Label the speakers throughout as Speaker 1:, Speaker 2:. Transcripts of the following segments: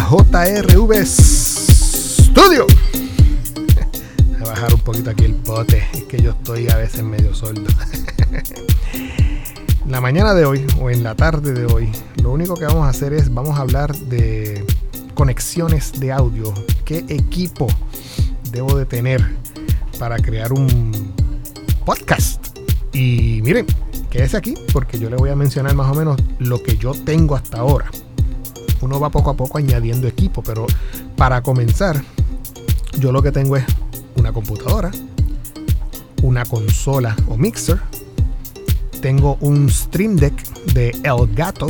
Speaker 1: JRV Studio. Voy a bajar un poquito aquí el pote, es que yo estoy a veces medio soldo. la mañana de hoy o en la tarde de hoy, lo único que vamos a hacer es vamos a hablar de conexiones de audio. ¿Qué equipo debo de tener para crear un podcast? Y miren, quédese aquí porque yo le voy a mencionar más o menos lo que yo tengo hasta ahora. Uno va poco a poco añadiendo equipo, pero para comenzar, yo lo que tengo es una computadora, una consola o mixer, tengo un Stream Deck de Elgato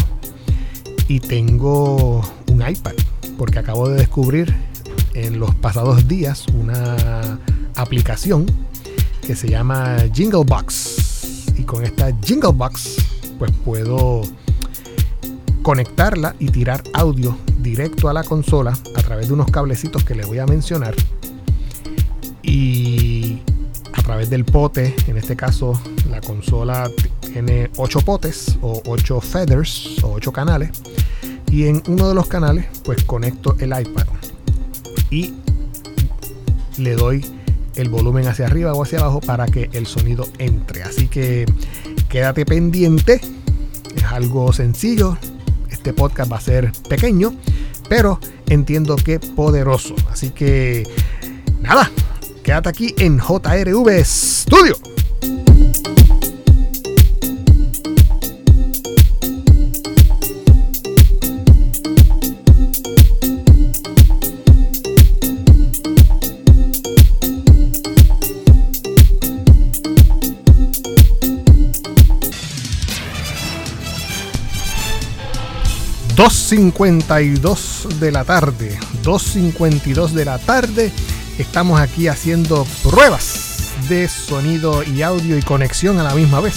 Speaker 1: y tengo un iPad, porque acabo de descubrir en los pasados días una aplicación que se llama Jinglebox. Y con esta Jingle Box pues puedo conectarla y tirar audio directo a la consola a través de unos cablecitos que le voy a mencionar y a través del pote, en este caso la consola tiene 8 potes o 8 feathers o 8 canales y en uno de los canales pues conecto el iPad y le doy el volumen hacia arriba o hacia abajo para que el sonido entre. Así que quédate pendiente. Es algo sencillo. Este podcast va a ser pequeño, pero entiendo que poderoso. Así que nada, quédate aquí en JRV Studio. 2.52 de la tarde. 2.52 de la tarde. Estamos aquí haciendo pruebas de sonido y audio y conexión a la misma vez.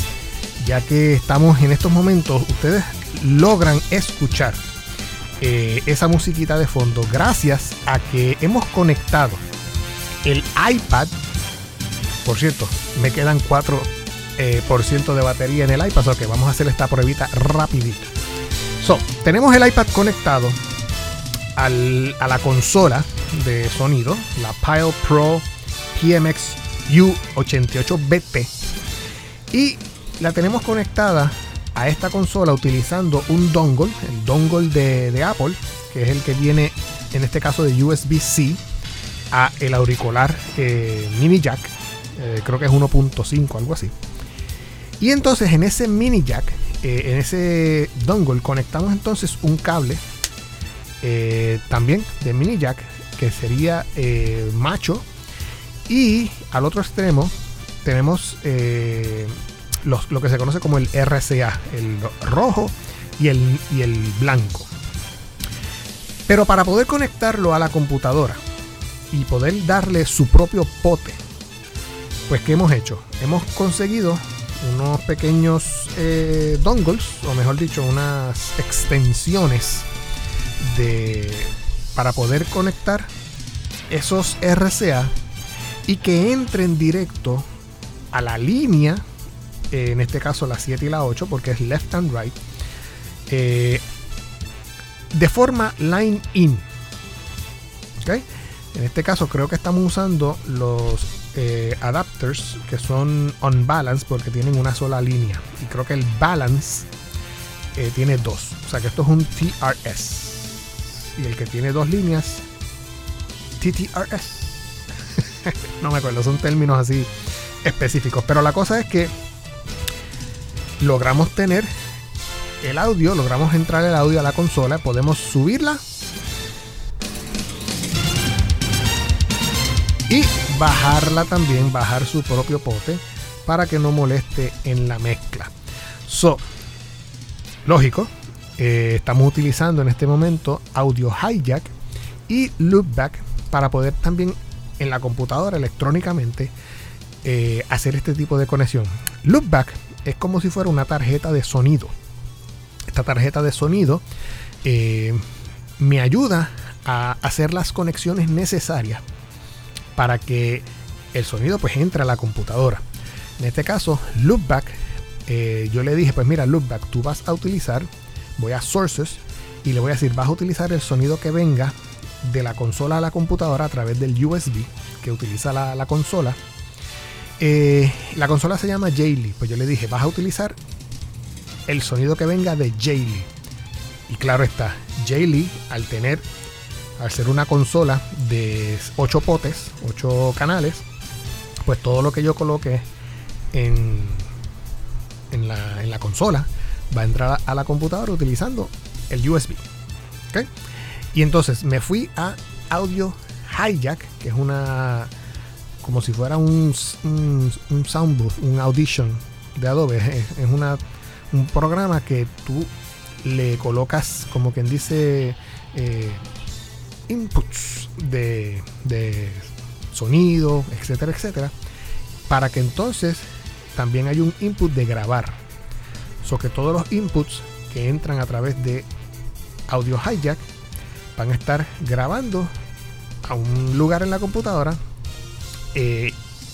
Speaker 1: Ya que estamos en estos momentos, ustedes logran escuchar eh, esa musiquita de fondo gracias a que hemos conectado el iPad. Por cierto, me quedan 4% eh, de batería en el iPad, o que vamos a hacer esta pruebita rapidito. So, tenemos el iPad conectado a la consola de sonido, la Pile Pro PMX U88BT. Y la tenemos conectada a esta consola utilizando un dongle, el dongle de, Apple, que es el que viene en este caso de USB-C a el auricular eh, mini jack, eh, creo que es 1.5, algo así. Y entonces en ese mini jack eh, en ese dongle conectamos entonces un cable eh, también de mini jack que sería eh, macho y al otro extremo tenemos lo que se conoce como el RCA, el rojo y el, y el blanco. Pero para poder conectarlo a la computadora y poder darle su propio pote, pues ¿qué hemos hecho? Hemos conseguido unos pequeños eh, dongles, o mejor dicho, unas extensiones de, para poder conectar esos RCA y que entren directo a la línea, eh, en este caso la 7 y la 8, porque es left and right, eh, de forma line in. En este caso creo que estamos usando los eh, adapters que son on balance porque tienen una sola línea. Y creo que el balance eh, tiene dos. O sea que esto es un TRS. Y el que tiene dos líneas, TTRS. no me acuerdo, son términos así específicos. Pero la cosa es que logramos tener el audio, logramos entrar el audio a la consola, podemos subirla y bajarla también, bajar su propio pote para que no moleste en la mezcla. So, lógico, eh, estamos utilizando en este momento audio hijack y loopback para poder también en la computadora electrónicamente eh, hacer este tipo de conexión. Loopback es como si fuera una tarjeta de sonido. Esta tarjeta de sonido eh, me ayuda a hacer las conexiones necesarias para que el sonido pues entre a la computadora. En este caso, Loopback, eh, yo le dije, pues mira, Loopback, tú vas a utilizar, voy a Sources y le voy a decir, vas a utilizar el sonido que venga de la consola a la computadora a través del USB que utiliza la, consola. Eh, la consola se llama Jaylee. Pues yo le dije, vas a utilizar el sonido que venga de Jaylee. Y claro está, Jaylee al tener, al ser una consola de 8 potes, 8 canales, pues todo lo que yo coloque en, en, la, consola va a entrar a, la computadora utilizando el USB. Y entonces me fui a Audio Hijack, que es una como si fuera un, un, un soundbooth, un audition de Adobe. Es, una, un programa que tú le colocas, como quien dice, eh, inputs de, de sonido, etcétera, etcétera, para que entonces también hay un input de grabar. So que todos los inputs que entran a través de Audio Hijack van a estar grabando a un lugar en la computadora eh,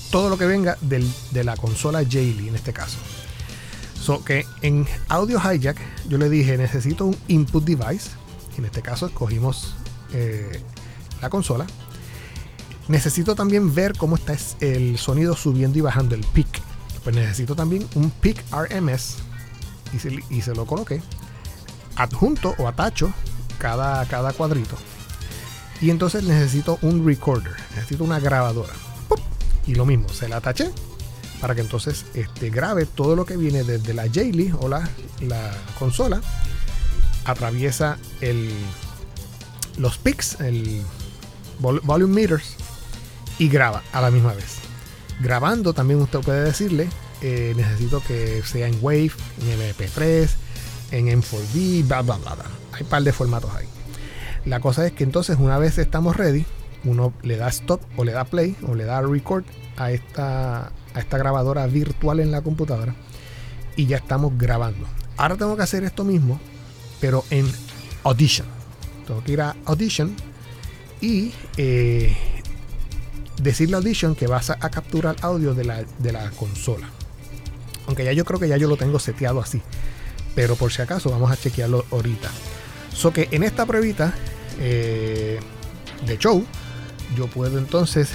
Speaker 1: todo lo que venga de la consola Jaylee en este caso. So que en Audio Hijack yo le dije necesito un input device. En este caso escogimos eh, la consola. Necesito también ver cómo está el sonido subiendo y bajando el peak. Pues necesito también un peak RMS y se, lo coloqué adjunto o atacho cada, cada cuadrito. Y entonces necesito un recorder, necesito una grabadora. Y lo mismo, se la ataché para que entonces este, grabe todo lo que viene desde la Jaylee o la, la consola, atraviesa el, los picks, el volume meters y graba a la misma vez. Grabando también usted puede decirle, eh, necesito que sea en Wave, en MP3, en M4B, bla bla bla. Hay un par de formatos ahí. La cosa es que entonces una vez estamos ready, uno le da stop o le da play o le da record a esta, a esta grabadora virtual en la computadora y ya estamos grabando. Ahora tengo que hacer esto mismo, pero en Audition. Tengo que ir a Audition y eh, decirle a Audition que vas a, capturar audio de la, de la consola. Aunque ya yo creo que ya yo lo tengo seteado así. Pero por si acaso vamos a chequearlo ahorita. So que en esta pruebita eh, de show, yo puedo entonces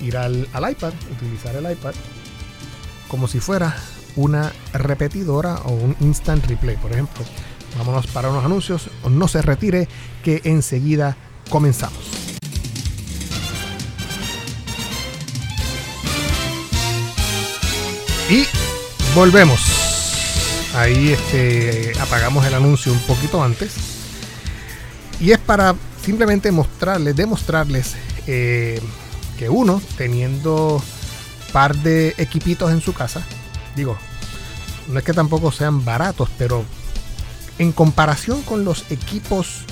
Speaker 1: ir al, iPad, utilizar el iPad como si fuera una repetidora o un instant replay. Por ejemplo, vámonos para unos anuncios, no se retire, que enseguida comenzamos. Y volvemos. Ahí este, apagamos el anuncio un poquito antes. Y es para simplemente mostrarles, demostrarles eh, que uno, teniendo par de equipitos en su casa, digo, no es que tampoco sean baratos, pero en comparación con los equipos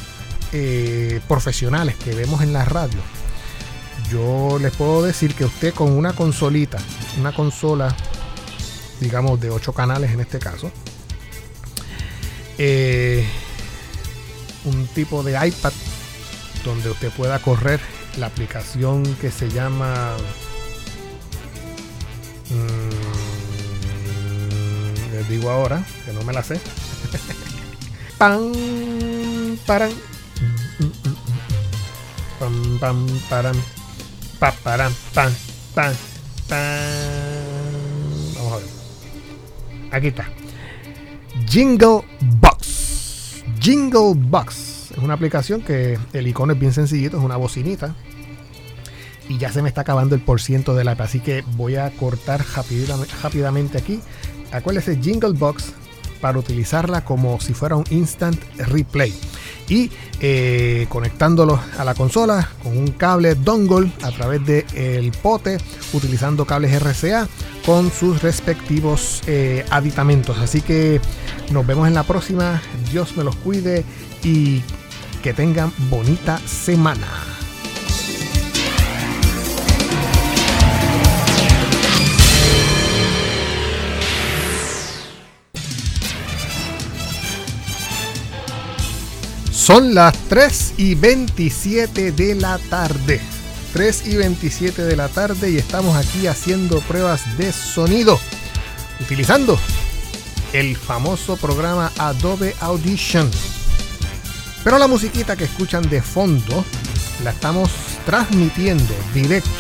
Speaker 1: eh, profesionales que vemos en la radio, yo les puedo decir que usted con una consolita, una consola, digamos, de 8 canales en este caso, eh, un tipo de iPad donde usted pueda correr la aplicación que se llama mmm, les digo ahora que no me la sé pam paran pam pam paran pa paran pam pam vamos a ver. Aquí está. Jingle Box. Jingle Box. Es una aplicación que el icono es bien sencillito, es una bocinita. Y ya se me está acabando el por ciento de la app, así que voy a cortar rápidamente aquí. Acuérdese Jingle Box para utilizarla como si fuera un instant replay. Y eh, conectándolo a la consola con un cable dongle a través del el pote, utilizando cables RCA con sus respectivos eh, aditamentos. Así que nos vemos en la próxima. Dios me los cuide y que tengan bonita semana. Son las 3 y 27 de la tarde. 3 y 27 de la tarde y estamos aquí haciendo pruebas de sonido. Utilizando el famoso programa Adobe Audition Pero la musiquita que escuchan de fondo la estamos transmitiendo directo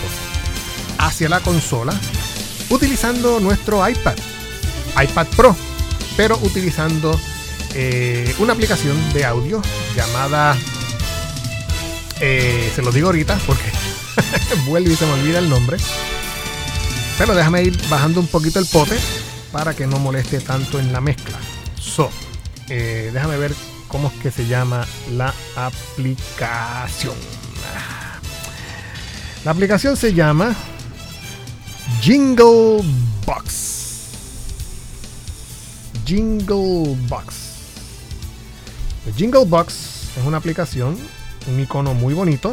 Speaker 1: hacia la consola utilizando nuestro iPad, iPad Pro, pero utilizando eh, una aplicación de audio llamada, eh, se lo digo ahorita porque vuelve y se me olvida el nombre, pero déjame ir bajando un poquito el pote para que no moleste tanto en la mezcla. So, eh, déjame ver cómo es que se llama la aplicación. La aplicación se llama Jingle Box. Jingle Box. Jingle Box es una aplicación, un icono muy bonito.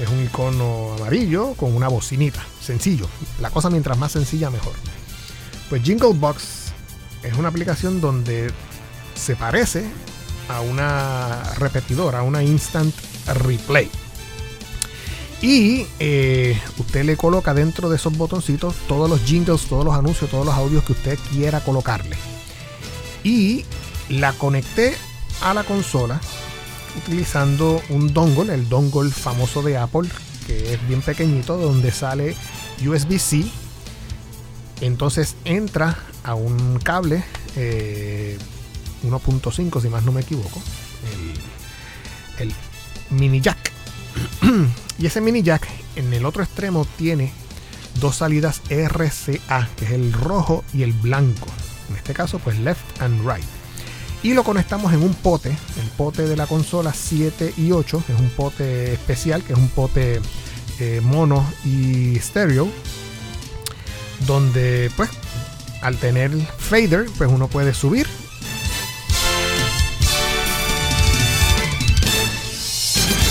Speaker 1: Es un icono amarillo con una bocinita. Sencillo. La cosa mientras más sencilla mejor. Pues Jingle Box es una aplicación donde se parece a una repetidora, a una instant replay. Y eh, usted le coloca dentro de esos botoncitos todos los jingles, todos los anuncios, todos los audios que usted quiera colocarle. Y la conecté a la consola utilizando un dongle, el dongle famoso de Apple, que es bien pequeñito, donde sale USB-C. Entonces entra a un cable 1.5, eh, si más no me equivoco, el, el mini jack y ese mini jack en el otro extremo tiene dos salidas RCA, que es el rojo y el blanco. En este caso, pues left and right. Y lo conectamos en un pote, el pote de la consola 7 y 8, es un pote especial, que es un pote eh, mono y stereo, donde pues al tener fader, pues uno puede subir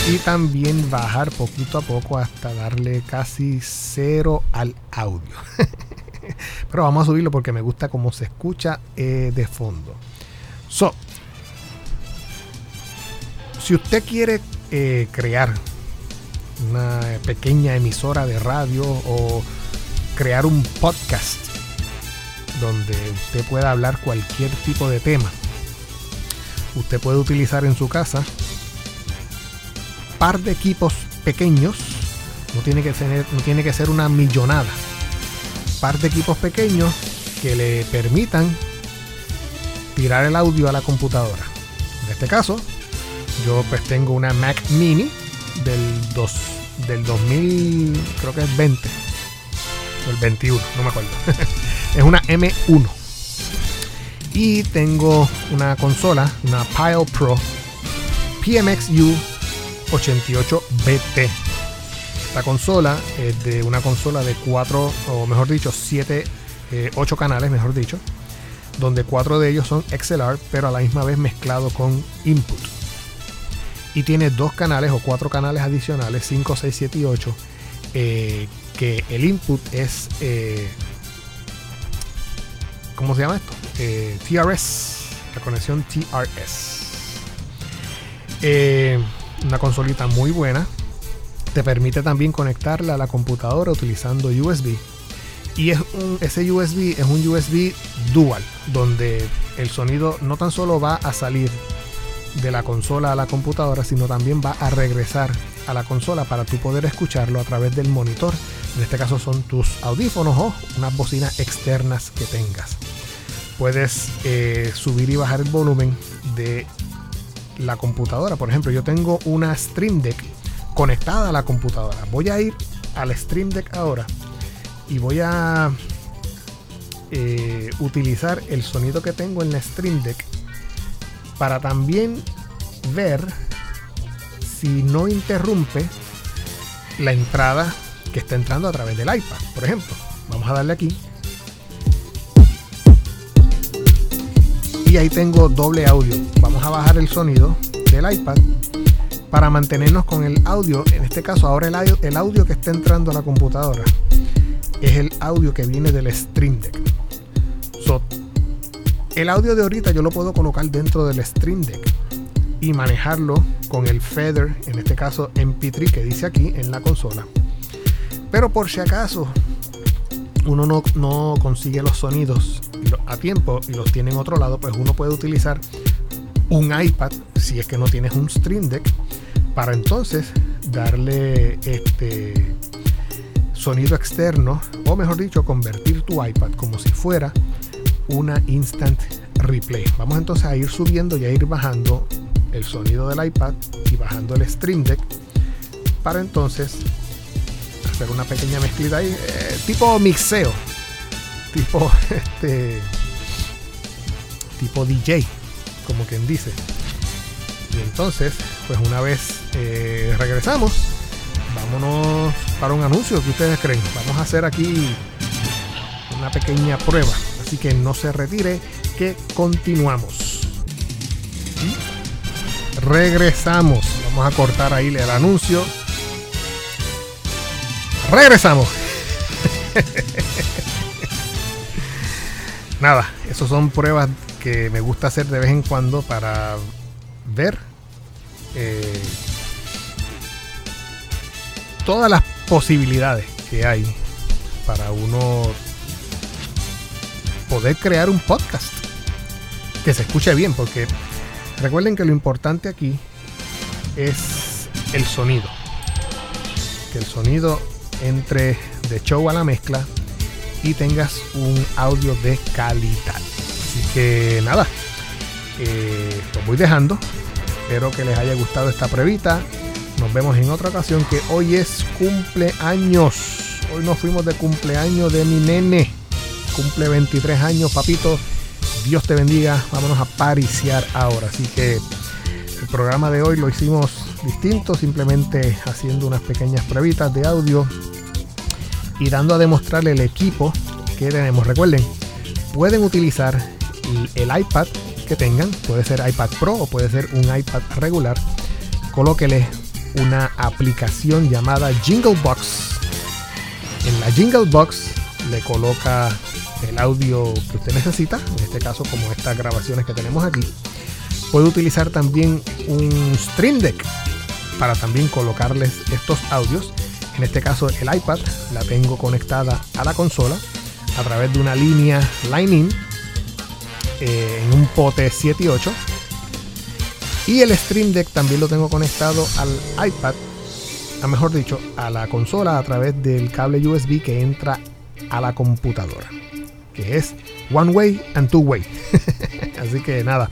Speaker 1: y también bajar poquito a poco hasta darle casi cero al audio. Pero vamos a subirlo porque me gusta cómo se escucha eh, de fondo. So, si usted quiere eh, crear una pequeña emisora de radio o crear un podcast donde usted pueda hablar cualquier tipo de tema, usted puede utilizar en su casa par de equipos pequeños, no tiene que, ser, no tiene que ser una millonada, par de equipos pequeños que le permitan tirar el audio a la computadora. En este caso, yo pues tengo una Mac Mini del, 2, del 2000, creo que es 20, o el 21, no me acuerdo. es una M1. Y tengo una consola, una Pile Pro PMXU 88BT. Esta consola es de una consola de 4, o mejor dicho, 7, 8 eh, canales, mejor dicho, donde 4 de ellos son XLR, pero a la misma vez mezclado con input. Y tiene dos canales o cuatro canales adicionales, 5, 6, 7 y 8, eh, que el input es, eh, ¿cómo se llama esto? TRS, la conexión TRS. Eh, una consolita muy buena. Te permite también conectarla a la computadora utilizando USB. Y es ese USB es un USB dual, donde el sonido no tan solo va a salir de la consola a la computadora, sino también va a regresar a la consola para tú poder escucharlo a través del monitor. En este caso son tus audífonos o unas bocinas externas que tengas. Puedes eh, subir y bajar el volumen de la computadora. Por ejemplo, yo tengo una Stream Deck conectada a la computadora. Voy a ir al Stream Deck ahora y voy a eh, utilizar el sonido que tengo en la Stream Deck para también ver si no interrumpe la entrada que está entrando a través del iPad. Por ejemplo, vamos a darle aquí y ahí tengo doble audio. Vamos a bajar el sonido del iPad para mantenernos con el audio. En este caso, ahora el audio, el audio que está entrando a la computadora es el audio que viene del Stream Deck. el audio de ahorita yo lo puedo colocar dentro del Stream Deck y manejarlo con el feather, en este caso MP3 que dice aquí en la consola. Pero por si acaso uno no, no consigue los sonidos a tiempo y los tiene en otro lado, pues uno puede utilizar un iPad, si es que no tienes un Stream Deck, para entonces darle este sonido externo, o mejor dicho, convertir tu iPad como si fuera una instant replay. Vamos entonces a ir subiendo y a ir bajando el sonido del iPad y bajando el Stream Deck para entonces hacer una pequeña mezclita ahí, eh, tipo mixeo, tipo este tipo DJ, como quien dice. Y entonces, pues una vez eh, regresamos, para un anuncio que ustedes creen. Vamos a hacer aquí una pequeña prueba, así que no se retire, que continuamos. regresamos. Vamos a cortar ahí el anuncio. Regresamos. Nada, esos son pruebas que me gusta hacer de vez en cuando para ver eh, todas las posibilidades que hay para uno poder crear un podcast que se escuche bien, porque recuerden que lo importante aquí es el sonido. Que el sonido entre de show a la mezcla y tengas un audio de calidad. Así que nada, eh, los voy dejando. Espero que les haya gustado esta pruebita. Nos vemos en otra ocasión que hoy es cumpleaños. Hoy nos fuimos de cumpleaños de mi nene. Cumple 23 años, papito. Dios te bendiga. Vámonos a pariciar ahora. Así que el programa de hoy lo hicimos distinto, simplemente haciendo unas pequeñas pruebitas de audio y dando a demostrarle el equipo que tenemos. Recuerden, pueden utilizar el iPad que tengan, puede ser iPad Pro o puede ser un iPad regular. Colóquele una aplicación llamada Jingle Box. En la Jingle Box le coloca el audio que usted necesita, en este caso como estas grabaciones que tenemos aquí. Puede utilizar también un Stream Deck para también colocarles estos audios en este caso el iPad la tengo conectada a la consola a través de una línea Lightning eh, en un pote 7 y 8. Y el Stream Deck también lo tengo conectado al iPad, a mejor dicho, a la consola a través del cable USB que entra a la computadora, que es One Way and Two Way. Así que nada,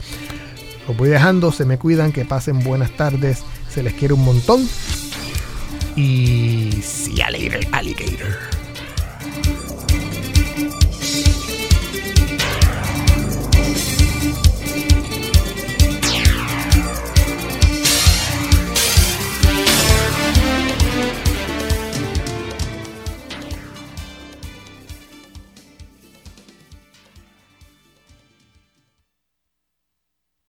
Speaker 1: los voy dejando, se me cuidan, que pasen buenas tardes, se les quiere un montón. Y see ya later, alligator.